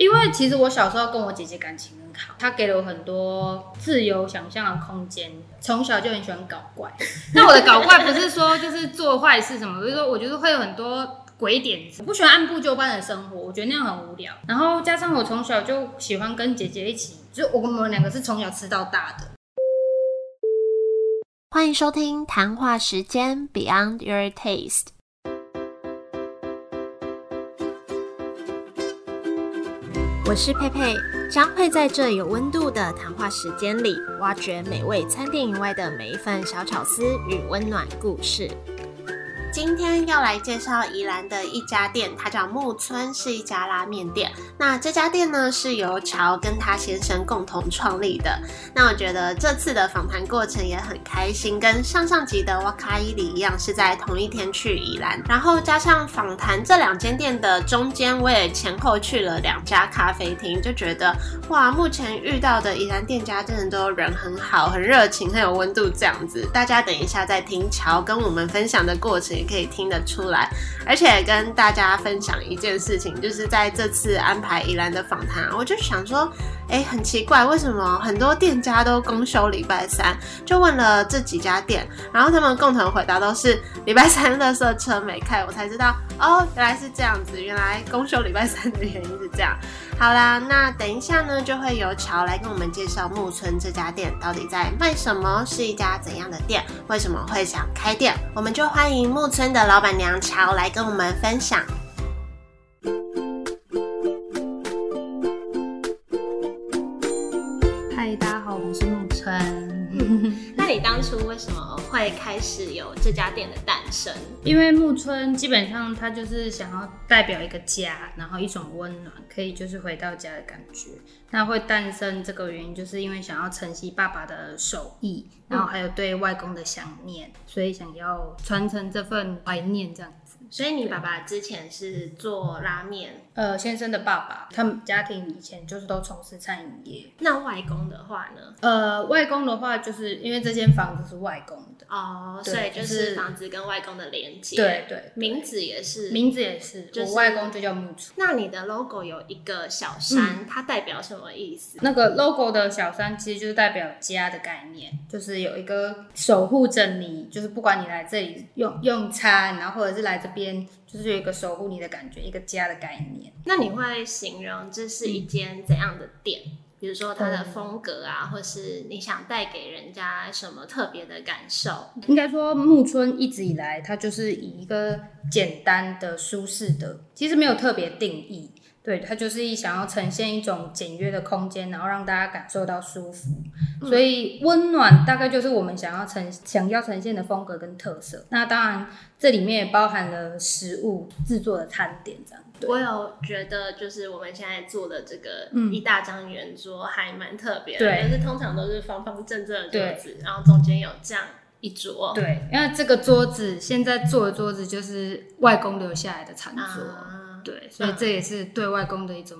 因为其实我小时候跟我姐姐感情很好，她给了我很多自由想象的空间。从小就很喜欢搞怪，那我的搞怪不是说就是做坏事什么，就是说我觉得会有很多鬼点子，我不喜欢按部就班的生活，我觉得那样很无聊。然后加上我从小就喜欢跟姐姐一起，就我们两个是从小吃到大的。欢迎收听谈话时间 Beyond Your Taste。我是佩佩，将会在这有温度的谈话时间里，挖掘美味餐厅以外的每一份小巧思与温暖故事。今天要来介绍宜兰的一家店，它叫木村，是一家拉面店。那这家店呢，是由乔跟他先生共同创立的。那我觉得这次的访谈过程也很开心，跟上上集的瓦卡伊里一样，是在同一天去宜兰。然后加上访谈这两间店的中间，我也前后去了两家咖啡厅，就觉得哇，目前遇到的宜兰店家真的都人很好，很热情，很有温度这样子。大家等一下再听乔跟我们分享的过程。也可以听得出来，而且跟大家分享一件事情，就是在这次安排宜兰的访谈，我就想说，哎，很奇怪，为什么很多店家都公休礼拜三？就问了这几家店，然后他们共同回答都是礼拜三垃圾车没开，我才知道，哦，原来是这样子，原来公休礼拜三的原因是这样。好啦，那等一下呢，就会由乔来跟我们介绍木村这家店到底在卖什么，是一家怎样的店，为什么会想开店，我们就欢迎木村的老板娘乔来跟我们分享。会开始有这家店的诞生？因为木村基本上它就是想要代表一个家，然后一种温暖，可以就是回到家的感觉。那会诞生这个原因，就是因为想要承袭爸爸的手艺，然后还有对外公的想念，所以想要传承这份怀念这样子。所以你爸爸之前是做拉面，呃，先生的爸爸，他们家庭以前就是都从事餐饮业。那外公的话呢？呃，外公的话，就是因为这间房子是外公的哦，所以就是房子跟外公的连接。对对，名字也是，名字也是，我外公就叫木村。那你的 logo 有一个小山，它代表什么意思？那个 logo 的小山其实就是代表家的概念，就是有一个守护着你，就是不管你来这里用用餐，然后或者是来这边。边就是有一个守护你的感觉，一个家的概念。那你会形容这是一间怎样的店？比如说它的风格啊，或是你想带给人家什么特别的感受？应该说木村一直以来，它就是以一个简单的、舒适的，其实没有特别定义。对，它就是一想要呈现一种简约的空间，然后让大家感受到舒服。所以温暖大概就是我们想要呈想要呈现的风格跟特色。那当然，这里面也包含了食物制作的餐点这样。我有觉得，就是我们现在做的这个一大张圆桌还蛮特别的，就是通常都是方方正正的桌子，然后中间有这样一桌。对，因为这个桌子现在做的桌子就是外公留下来的餐桌。对，所以这也是对外公的一种，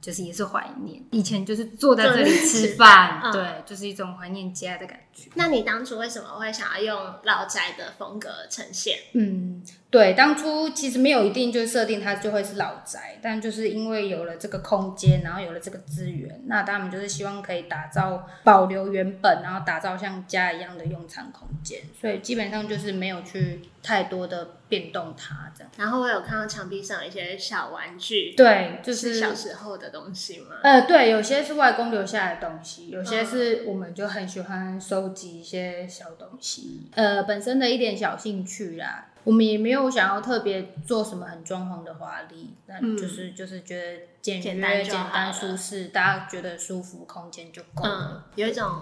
就是也是怀念。以前就是坐在这里吃饭，对，就是一种怀念家的感觉。那你当初为什么会想要用老宅的风格呈现？嗯。对，当初其实没有一定就设定它就会是老宅，但就是因为有了这个空间，然后有了这个资源，那他们就是希望可以打造保留原本，然后打造像家一样的用餐空间，所以基本上就是没有去太多的变动它这样。然后我有看到墙壁上一些小玩具，对，就是小时候的东西吗？呃，对，有些是外公留下来的东西，有些是我们就很喜欢收集一些小东西，呃，本身的一点小兴趣啦。我们也没有想要特别做什么很装潢的华丽，那就是就是觉得简约、简单、舒适，大家觉得舒服，空间就够了。有一种。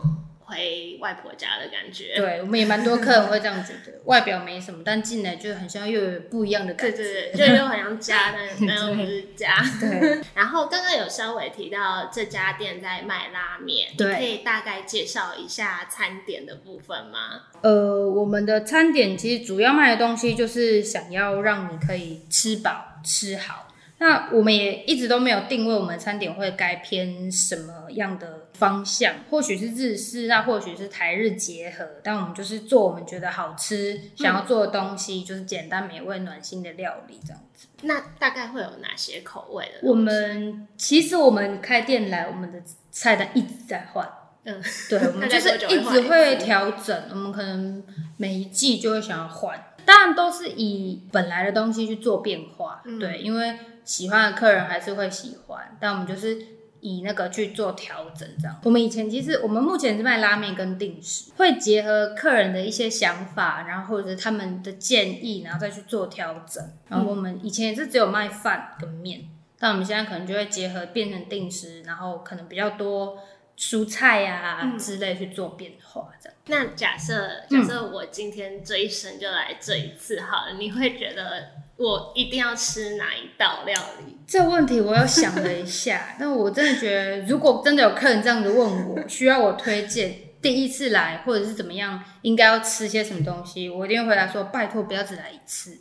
回外婆家的感觉，对我们也蛮多客人会这样觉得，外表没什么，但进来就很像又有不一样的感觉，对对对，就又很像家，但又不是家。对。然后刚刚有稍微提到这家店在卖拉面，对，可以大概介绍一下餐点的部分吗？呃，我们的餐点其实主要卖的东西就是想要让你可以吃饱吃好。那我们也一直都没有定位我们餐点会该偏什么样的方向，或许是日式，那或许是台日结合，但我们就是做我们觉得好吃、想要做的东西，就是简单美味、暖心的料理这样子。那大概会有哪些口味的？我们其实我们开店来，我们的菜单一直在换。嗯，对，我们就是一一直会次调整，我们可能每一季就会想要换，当然都是以本来的东西去做变化，嗯对，因为喜欢的客人还是会喜欢，但我们就是以那个去做调整，这样。我们以前其实我们目前是卖拉面跟定时，会结合客人的一些想法，然后或者是他们的建议，然后再去做调整。然后我们以前也是只有卖饭跟面，但我们现在可能就会结合变成定时，然后可能比较多蔬菜呀、嗯之类去做变化，这样。那假设假设我今天这一生就来这一次好了，你会觉得我一定要吃哪一道料理？这个问题我又想了一下，但我真的觉得，如果真的有客人这样子问我，需要我推荐第一次来或者是怎么样，应该要吃些什么东西，我一定会回答说：拜托不要只来一次。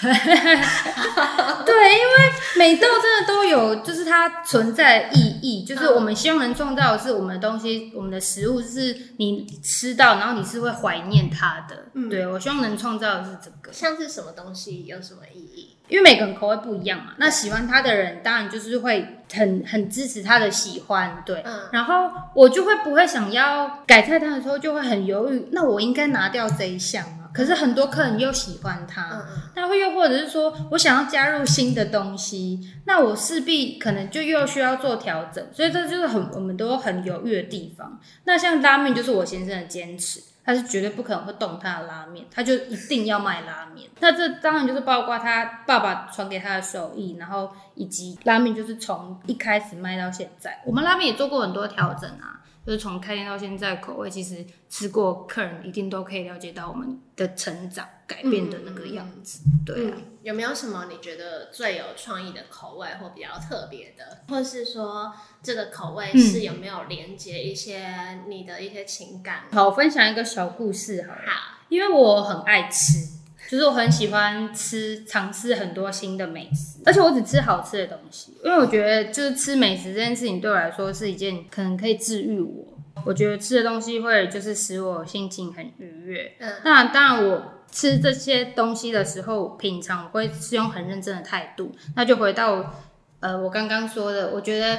对，因为每道真的都有，就是它存在的意义，就是我们希望能创造的是我们的东西，我们的食物是你吃到，然后你是会怀念它的。对我希望能创造的是这个。像是什么东西有什么意义？因为每个人口味不一样嘛，那喜欢他的人当然就是会很很支持他的喜欢，对。嗯然后我就会不会想要改菜单的时候就会很犹豫，那我应该拿掉这一项吗？可是很多客人又喜欢它，嗯嗯那会又或者是说我想要加入新的东西，那我势必可能就又需要做调整，所以这就是很我们都很犹豫的地方。那像拉面就是我先生的坚持，他是绝对不可能会动他的拉面，他就一定要卖拉面。那这当然就是包括他爸爸传给他的手艺，然后以及拉面就是从一开始卖到现在，我们拉面也做过很多调整啊。就是从开店到现在，口味其实吃过客人一定都可以了解到我们的成长改变的那个样子，对有没有什么你觉得最有创意的口味或比较特别的，或是说这个口味是有没有连接一些你的一些情感？好，我分享一个小故事好了，好，因为我很爱吃，就是我很喜欢吃，尝试很多新的美食，而且我只吃好吃的东西，因为我觉得就是吃美食这件事情对我来说是一件可能可以治愈我。我觉得吃的东西会就是使我心情很愉悦。嗯那当然，我吃这些东西的时候，品尝我会是用很认真的态度。那就回到呃，我刚刚说的，我觉得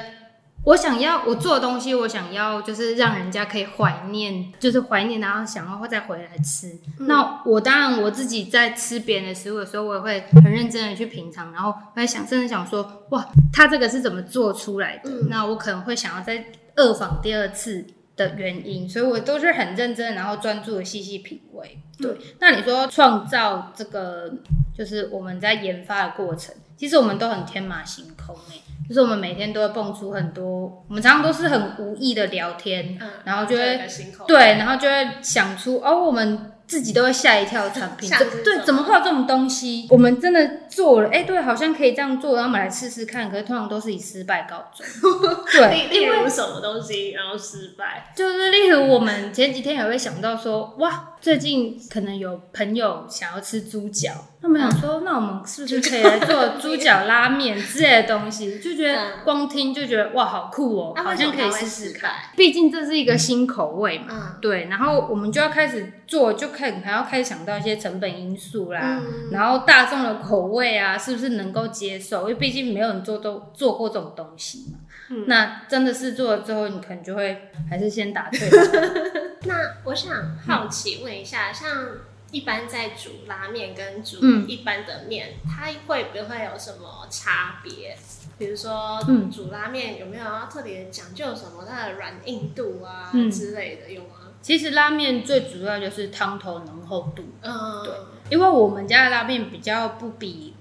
我想要我做的东西，我想要就是让人家可以怀念，就是怀念，然后想要再回来吃。那我当然我自己在吃别人的食物的时候，我也会很认真的去品尝，然后我在想，甚至想说，哇，他这个是怎么做出来的？嗯那我可能会想要再二访第二次。的原因，所以我都是很认真，然后专注的细细品味。对，那你说创造这个，就是我们在研发的过程，其实我们都很天马行空诶、就是我们每天都会蹦出很多，我们常常都是很无意的聊天，嗯，然后就会对，然后就会想出哦，我们自己都会吓一跳的产品，对，怎么会有这种东西？我们真的做了，哎、对，好像可以这样做，然后我们来试试看。可是通常都是以失败告终，对，例如什么东西然后失败？就是例如我们前几天也会想到说，哇，最近可能有朋友想要吃猪脚，他们想说，那我们是不是可以来做猪脚拉面之类的东西？就觉得嗯光听就觉得哇，好酷哦、那好像可以试试看。毕竟这是一个新口味嘛，嗯对，然后我们就要开始做，就开始还要开始想到一些成本因素啦，嗯然后大众的口味啊，是不是能够接受？因为毕竟没有人做都做过这种东西嘛。嗯。那真的是做了之后，你可能就会还是先打退。那我想好奇问一下，像一般在煮拉面跟煮嗯。一般的面，它会不会有什么差别？比如说，嗯。煮拉面有没有要特别讲究什么它的软硬度啊、嗯。之类的，有吗？其实拉面最主要就是汤头浓厚度，嗯，对。因为我们家的拉面比较不比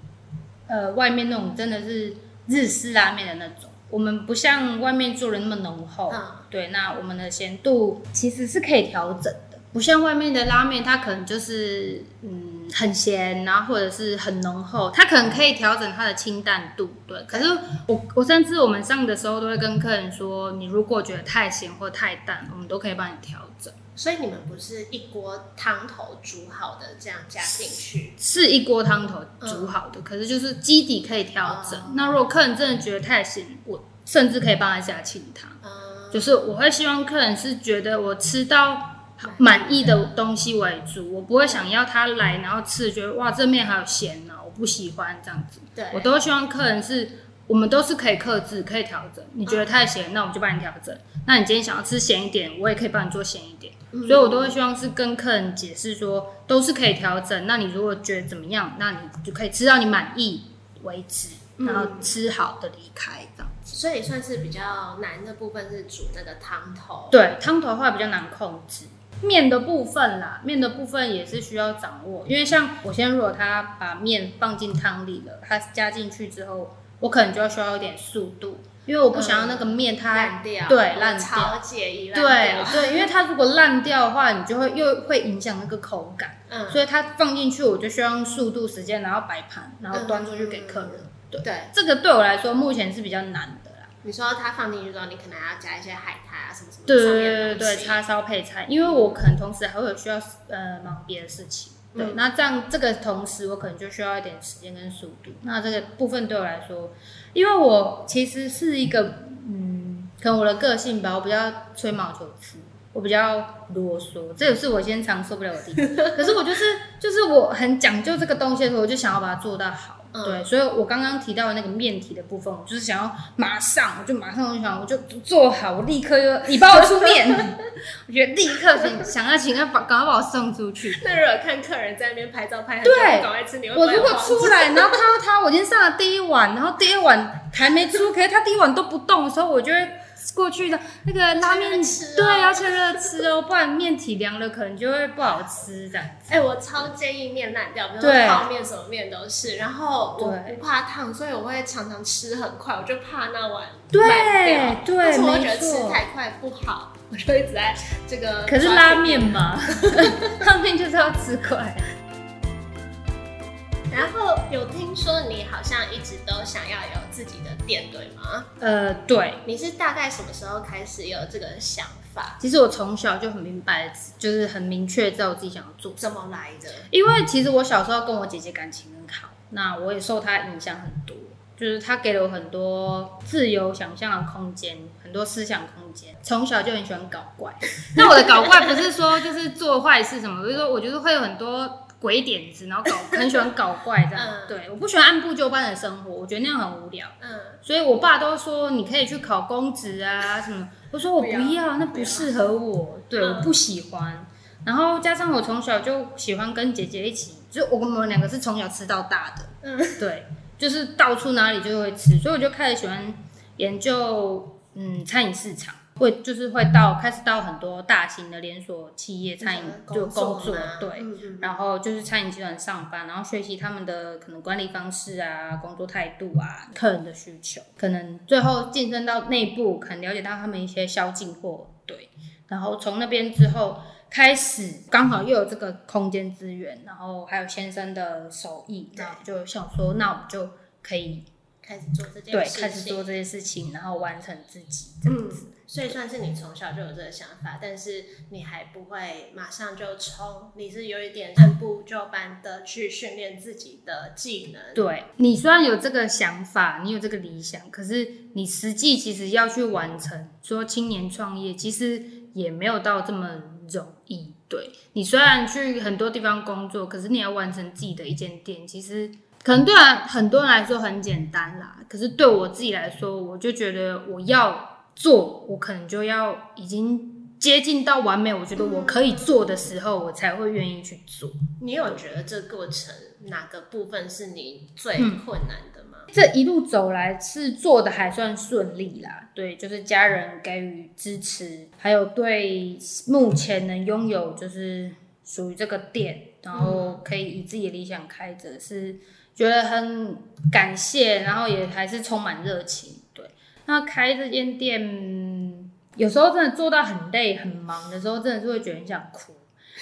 呃外面那种真的是日式拉面的那种，我们不像外面做的那么浓厚。嗯对，那我们的咸度其实是可以调整的，不像外面的拉面，它可能就是嗯很咸，然后或者是很浓厚，它可能可以调整它的清淡度。对，可是我我甚至我们上的时候都会跟客人说，你如果觉得太咸或太淡，我们都可以帮你调整。所以你们不是一锅汤头煮好的这样加进去？是一锅汤头煮好的，可是就是基底可以调整。那如果客人真的觉得太咸，我甚至可以帮他加清汤。就是我会希望客人是觉得我吃到满意的东西为主，我不会想要他来然后吃觉得哇这面还有咸呢，我不喜欢这样子。对，我都希望客人是。我们都是可以克制、可以调整。你觉得太咸，那我们就帮你调整。那你今天想要吃咸一点，我也可以帮你做咸一点。所以我都会希望是跟客人解释说，都是可以调整。那你如果觉得怎么样，那你就可以吃到你满意为止，然后吃好的离开这样子。所以算是比较难的部分是煮那个汤头。对，汤头的话比较难控制。面的部分啦，面的部分也是需要掌握，因为像我先如果他把面放进汤里了，他加进去之后。我可能就要需要一点速度，因为我不想要那个面它烂掉，对烂掉，对对，因为它如果烂掉的话，你就会又会影响那个口感，嗯，所以它放进去我就需要用速度时间，然后摆盘，然后端出去给客人，对对，这个对我来说目前是比较难的啦。你说它放进去之后，你可能还要加一些海苔啊什么什么，对对对，叉烧配菜，因为我可能同时还会有需要呃忙别的事情。对，那这样这个同时，我可能就需要一点时间跟速度。那这个部分对我来说，因为我其实是一个，嗯，可能我的个性吧，我比较吹毛求疵，我比较啰嗦，这也是我先常受不了的地方。可是我就是，就是我很讲究这个东西的时候，我就想要把它做到好。对，所以我刚刚提到的那个面体的部分，我就是想要马上，我就马上就想，我就做好，我立刻就你帮我出面，我觉得立刻想想要请他把赶快把我送出去。那如果看客人在那边拍照拍很久，赶快吃，你会我如果出来，然后看到他，我已经上了第一碗，然后第二碗还没出，可是他第一碗都不动的时候，我就会。过去的那个拉面，对，要趁热吃哦，不然面体凉了可能就会不好吃这样。哎，我超建议面烂掉，比如说泡面什么面都是。然后我不怕烫，所以我会常常吃很快，我就怕那碗。对，但是我觉得吃太快不好，我就一直在这个。可是拉面嘛，拉面就是要吃快。然后有听说你好像一直都想要有自己的店，对吗？呃，对。你是大概什么时候开始有这个想法？其实我从小就很明白，就是很明确知道我自己想要做。什么来的？因为其实我小时候跟我姐姐感情很好，那我也受她影响很多，就是她给了我很多自由想象的空间，很多思想空间。从小就很喜欢搞怪。那我的搞怪不是说就是做坏事什么，就是说我觉得会有很多。鬼点子，然后搞很喜欢搞怪这样，对，我不喜欢按部就班的生活，我觉得那样很无聊。嗯，所以我爸都说你可以去考公职啊什么，我说我不要，那不适合我，对，我不喜欢。然后加上我从小就喜欢跟姐姐一起，就我们两个是从小吃到大的，嗯，对，就是到处哪里就会吃，所以我就开始喜欢研究嗯餐饮市场。会就是会到开始到很多大型的连锁企业餐饮就工作，对，然后就是餐饮集团上班，然后学习他们的可能管理方式啊、工作态度啊、客人的需求，可能最后晋升到内部，可能了解到他们一些销进货，对，然后从那边之后开始刚好又有这个空间资源，然后还有先生的手艺，那就想说，那我们就可以开始做这件对，开始做这些事情，然后完成自己这样子。所以算是你从小就有这个想法，但是你还不会马上就冲，你是有一点按部就班的去训练自己的技能。对你虽然有这个想法，你有这个理想，可是你实际其实要去完成，说青年创业其实也没有到这么容易。对你虽然去很多地方工作，可是你要完成自己的一间店，其实可能对很多人来说很简单啦。可是对我自己来说，我就觉得我要。做我可能就要已经接近到完美，我觉得我可以做的时候，我才会愿意去做。你有觉得这过程哪个部分是你最困难的吗？这一路走来是做的还算顺利啦，对，就是家人给予支持，还有对目前能拥有就是属于这个店，然后可以以自己的理想开着，是觉得很感谢，然后也还是充满热情。对那开这间店，有时候真的做到很累、很忙的时候，真的是会觉得很想哭。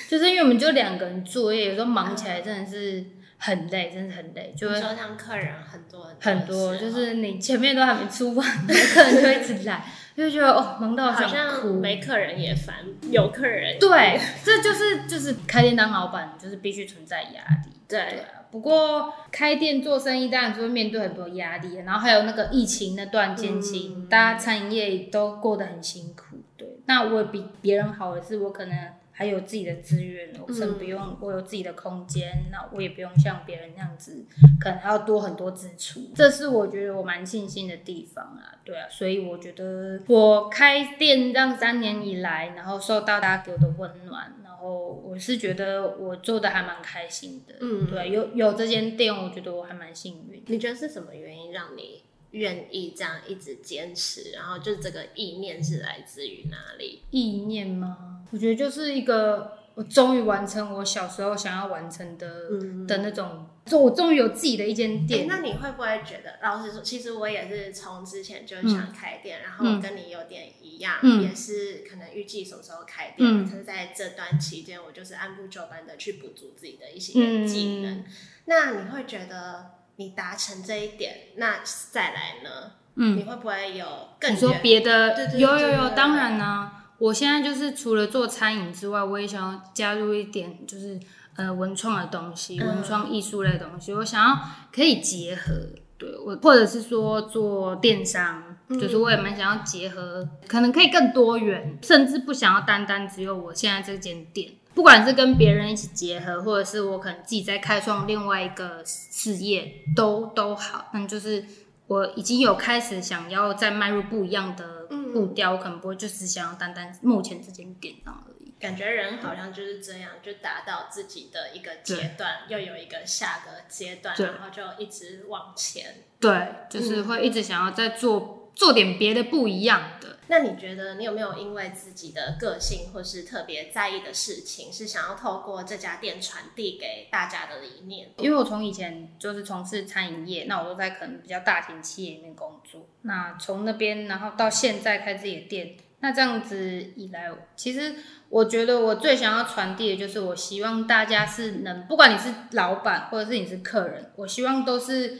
就是因为我们就两个人作业，有时候忙起来真的是很累，真的很累。就会说像客人很多很多，就是你前面都还没出完，客人就一直来，就觉得哦，忙到想好像哭。没客人也烦，有客人对，这就是就是开店当老板，就是必须存在压力。对对啊，不过开店做生意当然就会面对很多压力，然后还有那个疫情那段间期，嗯大家餐饮业都过得很辛苦。对，那我比别人好的是，我可能还有自己的资源，我甚至不用，我有自己的空间，那我也不用像别人那样子，可能还要多很多支出。这是我觉得我蛮庆幸的地方啊。对啊，所以我觉得我开店这样三年以来，然后受到大家给我的温暖，然后我是觉得我做的还蛮开心的。嗯对，有有这间店，我觉得我还蛮幸运。你觉得是什么原因让你愿意这样一直坚持？然后就这个意念是来自于哪里？意念吗？我觉得就是一个我终于完成我小时候想要完成的、嗯的那种，就我终于有自己的一间哎、店。那你会不会觉得，老实说，其实我也是从之前就想开店，然后跟你有点一样，嗯也是可能预计什么时候开店，嗯可是在这段期间，我就是按部就班的去补足自己的一些技能。嗯那你会觉得你达成这一点，那再来呢？嗯你会不会有更你说别的对对对有有有，当然啦、我现在就是除了做餐饮之外，我也想要加入一点就是呃文创的东西，嗯文创艺术类的东西，我想要可以结合。对我，或者是说做电商，嗯就是我也蛮想要结合，可能可以更多元，甚至不想要单单只有我现在这间店，不管是跟别人一起结合，或者是我可能自己在开创另外一个事业，都都好。但就是我已经有开始想要再迈入不一样的步调，我可能不会就只想要单单目前这间店上而已。感觉人好像就是这样，就达到自己的一个阶段，又有一个下个阶段，然后就一直往前。对，就是会一直想要再做做点别的不一样的。那你觉得你有没有因为自己的个性或是特别在意的事情，是想要透过这家店传递给大家的理念？因为我从以前就是从事餐饮业，那我都在可能比较大型企业里面工作。那从那边，然后到现在开自己的店，那这样子以来，其实我觉得我最想要传递的就是，我希望大家是能，不管你是老板或者是你是客人，我希望都是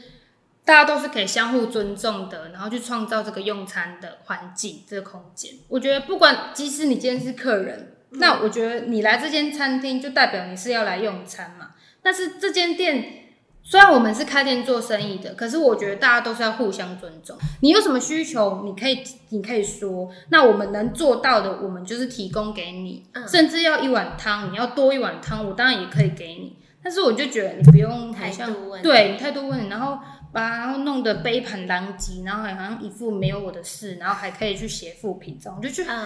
大家都是可以相互尊重的，然后去创造这个用餐的环境、这个空间。我觉得不管，即使你今天是客人，那我觉得你来这间餐厅就代表你是要来用餐嘛。但是这间店虽然我们是开店做生意的，可是我觉得大家都是要互相尊重。你有什么需求，你可以你可以说，那我们能做到的，我们就是提供给你。嗯甚至要一碗汤，你要多一碗汤，我当然也可以给你。但是我就觉得你不用好态像度问对你态度问，然后把然后弄得杯盘狼藉，然后好像一副没有我的事，然后还可以去写副评这样，我就觉得嗯，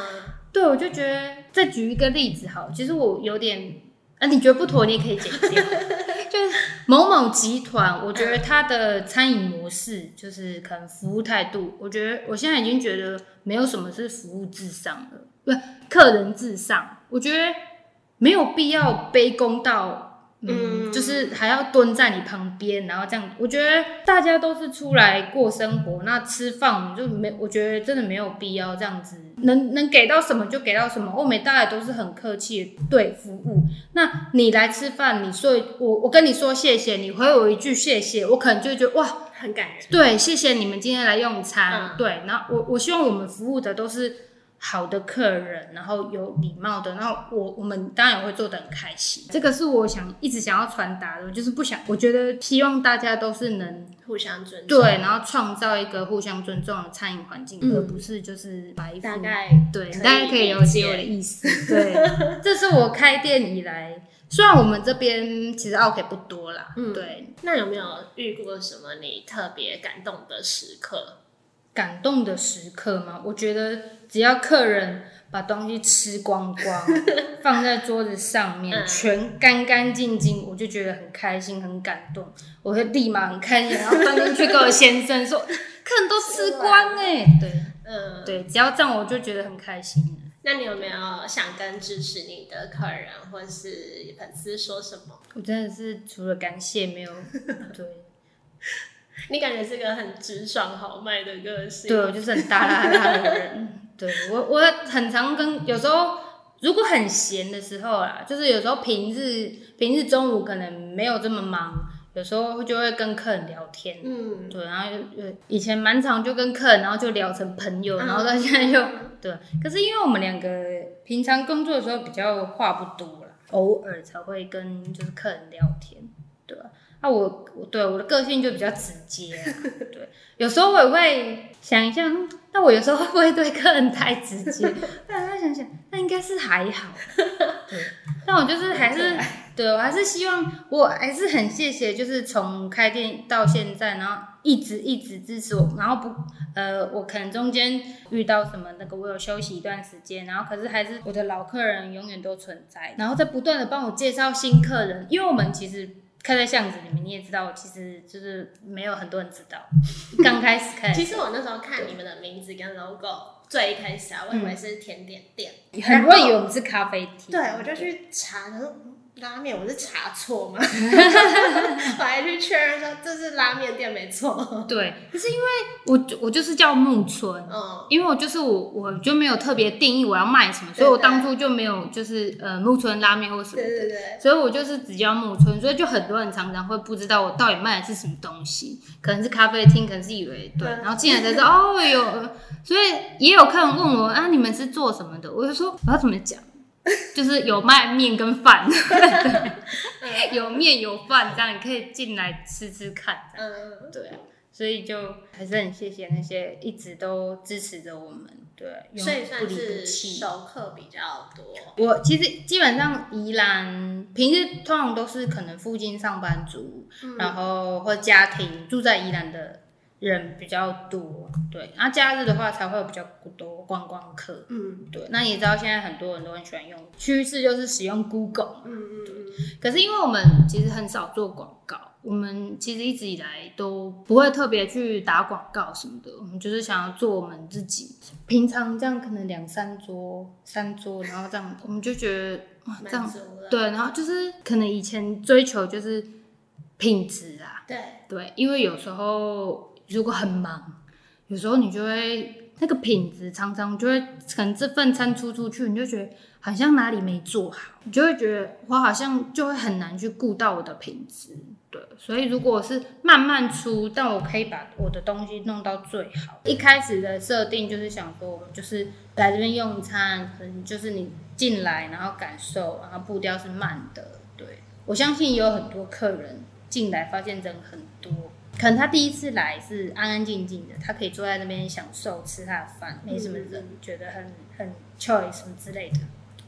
对，我就觉得再举一个例子好了，其实我有点啊，你觉得不妥，你也可以剪掉。就是某某集团，我觉得它的餐饮模式就是可能服务态度，我觉得我现在已经觉得没有什么是服务至上了，不是客人至上，我觉得没有必要卑躬到。嗯，嗯就是还要蹲在你旁边，然后这样，我觉得大家都是出来过生活，那吃饭我们就没，我觉得真的没有必要这样子，能能给到什么就给到什么。欧美大家也都是很客气对服务，那你来吃饭，你说我我跟你说谢谢，你回我一句谢谢，我可能就会觉得哇，很感人。对，谢谢你们今天来用餐，嗯对，然后我我希望我们服务的都是好的客人，然后有礼貌的，然后我我们当然也会做的很开心，这个是我想一直想要传达的，就是不想，我觉得希望大家都是能互相尊重。对，然后创造一个互相尊重的餐饮环境，嗯而不是就是白大富概对，大家可以了理解解我的意思。对，这是我开店以来，虽然我们这边其实 OK 不多啦，嗯对，那有没有遇过什么你特别感动的时刻？感动的时刻吗？我觉得只要客人把东西吃光光，放在桌子上面，嗯全干干净净，我就觉得很开心、很感动。我会立马很开心，然后翻进去跟我先生说：“客人都吃光哎、对嗯，对，只要这样我就觉得很开心。那你有没有想跟支持你的客人或是粉丝说什么？我真的是除了感谢没有，对 你感觉是个很直爽豪迈的个性。对，我就是很大啦啦的人。对我我很常跟有时候如果很闲的时候啦，就是有时候平日平日中午可能没有这么忙，有时候就会跟客人聊天，嗯，对，然后有有以前蛮常就跟客人，然后就聊成朋友，然后到现在又对。可是因为我们两个平常工作的时候比较话不多啦，偶尔才会跟就是客人聊天，对吧？那我我对我的个性就比较直接啊，对，有时候我也会想一下，嗯那我有时候会不会对客人太直接？但再想想，那应该是还好，对。但我就是还是对我还是希望，我还是很谢谢，就是从开店到现在，然后一直一直支持我，然后不呃，我可能中间遇到什么那个，我有休息一段时间，然后可是还是我的老客人永远都存在，然后在不断的帮我介绍新客人，因为我们其实。开在巷子里面，你也知道，其实就是没有很多人知道。刚开始开其实我那时候看你们的名字跟 logo，最一开始啊，我以为是甜点店，很多人以为我们是咖啡厅。对，我就去查，拉面，我是查错吗？我还去确认说这是拉面店没错。对，可是因为我我就是叫木村，嗯，因为我就是我我就没有特别定义我要卖什么，所以我当初就没有就是呃木村拉面或什么的，对对对，所以我就是只叫木村，所以就很多人常常会不知道我到底卖的是什么东西，可能是咖啡厅，可能是以为对，嗯然后进来才知道哦有，所以也有客人问我啊你们是做什么的，我就说我要怎么讲。就是有卖面跟饭，对有面有饭，这样你可以进来吃吃看，嗯，对啊，所以就还是很谢谢那些一直都支持着我们，对，永所以不算是弃。熟客比较多。我其实基本上宜兰平日通常都是可能附近上班族，嗯然后或家庭住在宜兰的人比较多，对，然后假日的话才会有比较多观光客。嗯对，那你知道现在很多人都很喜欢用趋势，就是使用 Google，嗯嗯对，可是因为我们其实很少做广告，我们其实一直以来都不会特别去打广告什么的，我们就是想要做我们自己。平常这样可能两三桌、三桌，然后这样我们就觉得哇，这样。对，然后就是可能以前追求就是品质啊，对，对，因为有时候如果很忙，有时候你就会那个品质常常就会可能这份餐出出去，你就觉得好像哪里没做好，你就会觉得我好像就会很难去顾到我的品质。对，所以如果是慢慢出，但我可以把我的东西弄到最好。一开始的设定就是想说，就是来这边用餐，可能就是你进来，然后感受，然后步调是慢的。对我相信也有很多客人进来发现人很多，可能他第一次来是安安静静的，他可以坐在那边享受吃他的饭，没什么人，觉得很很 choice 什么之类的。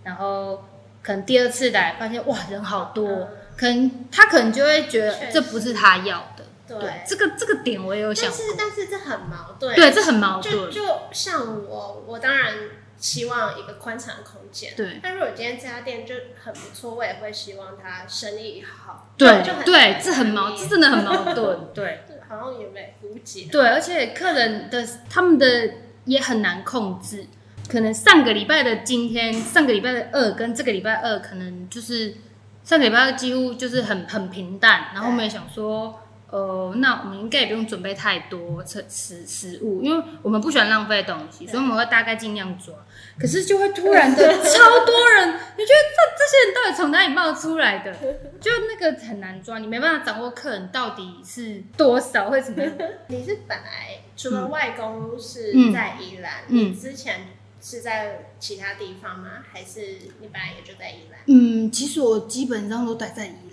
然后可能第二次来发现哇人好多，可能他可能就会觉得这不是他要的。对这个这个点我也有想过但是，但是这很矛盾。对，这很矛就盾。就像我，我当然希望一个宽敞的空间。对但如果今天这家店就很不错，我也会希望它生意好。对就很对，这很矛，难这真的很矛盾。对对好像也没无解。对，而且客人的他们的也很难控制，可能上个礼拜的今天，上个礼拜的二跟这个礼拜二，可能就是上个礼拜二几乎就是很很平淡，然后我们也想说。呃，那我们应该也不用准备太多食食食物，因为我们不喜欢浪费东西，所以我们会大概尽量抓。可是就会突然的超多人，你觉得这这些人到底从哪里冒出来的？就那个很难抓，你没办法掌握客人到底是多少，会怎么样。你是本来除了外公是嗯在宜兰，嗯你之前是在其他地方吗？还是你本来也就在宜兰？嗯，其实我基本上都待在宜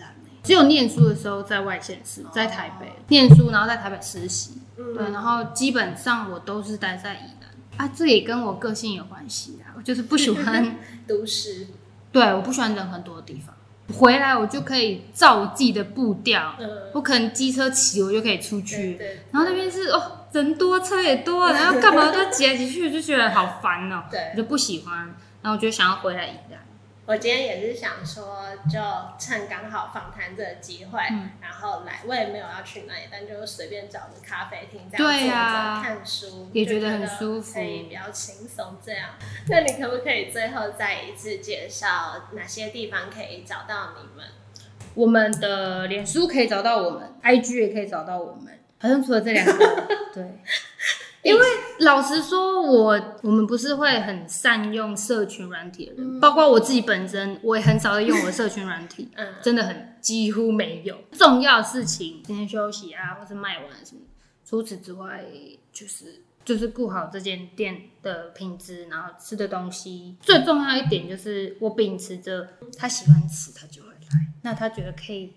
只有念书的时候在外县市，在台北念书，然后在台北实习。嗯。对，然后基本上我都是待在宜兰。啊，这也跟我个性有关系啊，我就是不喜欢，都市，对，我不喜欢人很多的地方。回来我就可以照我自己的步调，嗯，我可能机车骑我就可以出对去，对，然后那边是哦人多车也多，然后干嘛都要挤来挤去，就觉得好烦哦、对。我就不喜欢，然后我就想要回来宜兰。我今天也是想说，就趁刚好访谈这个机会，嗯。然后来，我也没有要去哪里，但就随便找个咖啡厅这样对坐着、啊看书，也觉得很舒服。可以比较轻松这样。那你可不可以最后再一次介绍哪些地方可以找到你们？我们的脸书可以找到我们，IG 也可以找到我们，好像除了这两个，对，因为老实说，我我们不是会很善用社群软体的人，包括我自己本身，我也很少在用我的社群软体，嗯真的很几乎没有。重要的事情，今天休息啊，或是卖完什么，除此之外，就是就是顾好这间店的品质，然后吃的东西。最重要一点就是，我秉持着他喜欢吃，他就会来。那他觉得可以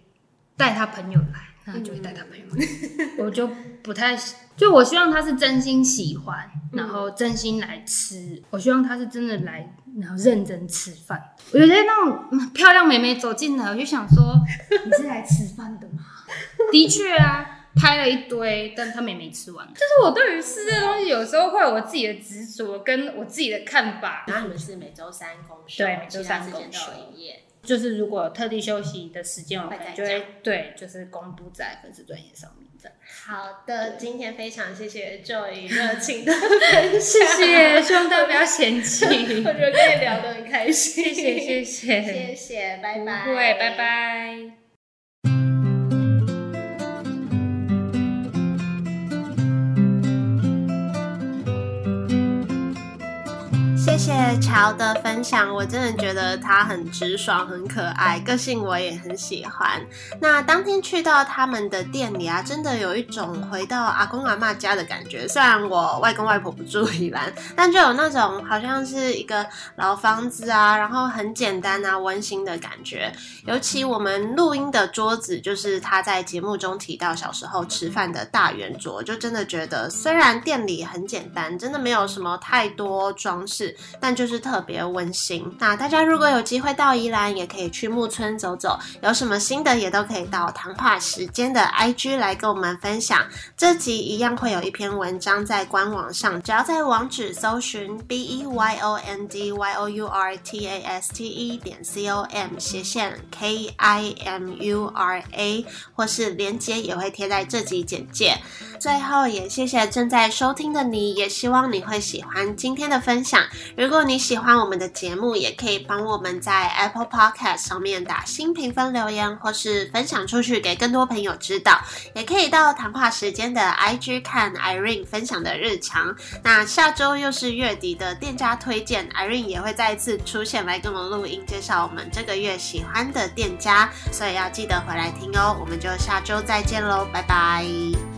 带他朋友来，那就会带他朋友来。我就不太，就我希望他是真心喜欢，然后真心来吃。我希望他是真的来，然后认真吃饭。我觉得那种嗯漂亮妹妹走进来，我就想说，你是来吃饭的吗？的确啊。拍了一堆，但他们也没吃完。就是我对于吃这东西，有时候会有我自己的执着，跟我自己的看法。然后你们是每周三公休，对每周三时间都公休营业。就是如果特地休息的时间，我可能就会对，就是公布在粉丝专业上面这样。好的，今天非常谢谢 Joy 热情的 分享，谢谢，希望大家不要嫌弃。我觉得跟你聊得很开心，谢谢谢谢，谢谢，拜拜，不会，拜。拜。谢谢乔的分享，我真的觉得他很直爽、很可爱，个性我也很喜欢。那当天去到他们的店里啊，真的有一种回到阿公阿妈家的感觉。虽然我外公外婆不住宜兰，但就有那种好像是一个老房子啊，然后很简单啊、温馨的感觉。尤其我们录音的桌子，就是他在节目中提到小时候吃饭的大圆桌，就真的觉得虽然店里很简单，真的没有什么太多装饰。但就是特别温馨。那大家如果有机会到宜兰，也可以去木村走走，有什么心得也都可以到谈话时间的 IG 来跟我们分享。这集一样会有一篇文章在官网上，只要在网址搜寻 b e y o n d y o u r t a s t e 点 c o m 斜线 k i m u r a，或是连接也会贴在这集简介。最后也谢谢正在收听的你，也希望你会喜欢今天的分享。如果你喜欢我们的节目，也可以帮我们在 Apple Podcast 上面打新评分留言，或是分享出去给更多朋友知道。也可以到谈话时间的 IG 看 Irene 分享的日常。那下周又是月底的店家推荐，Irene 也会再一次出现来跟我们录音，介绍我们这个月喜欢的店家，所以要记得回来听哦。我们就下周再见喽，拜拜。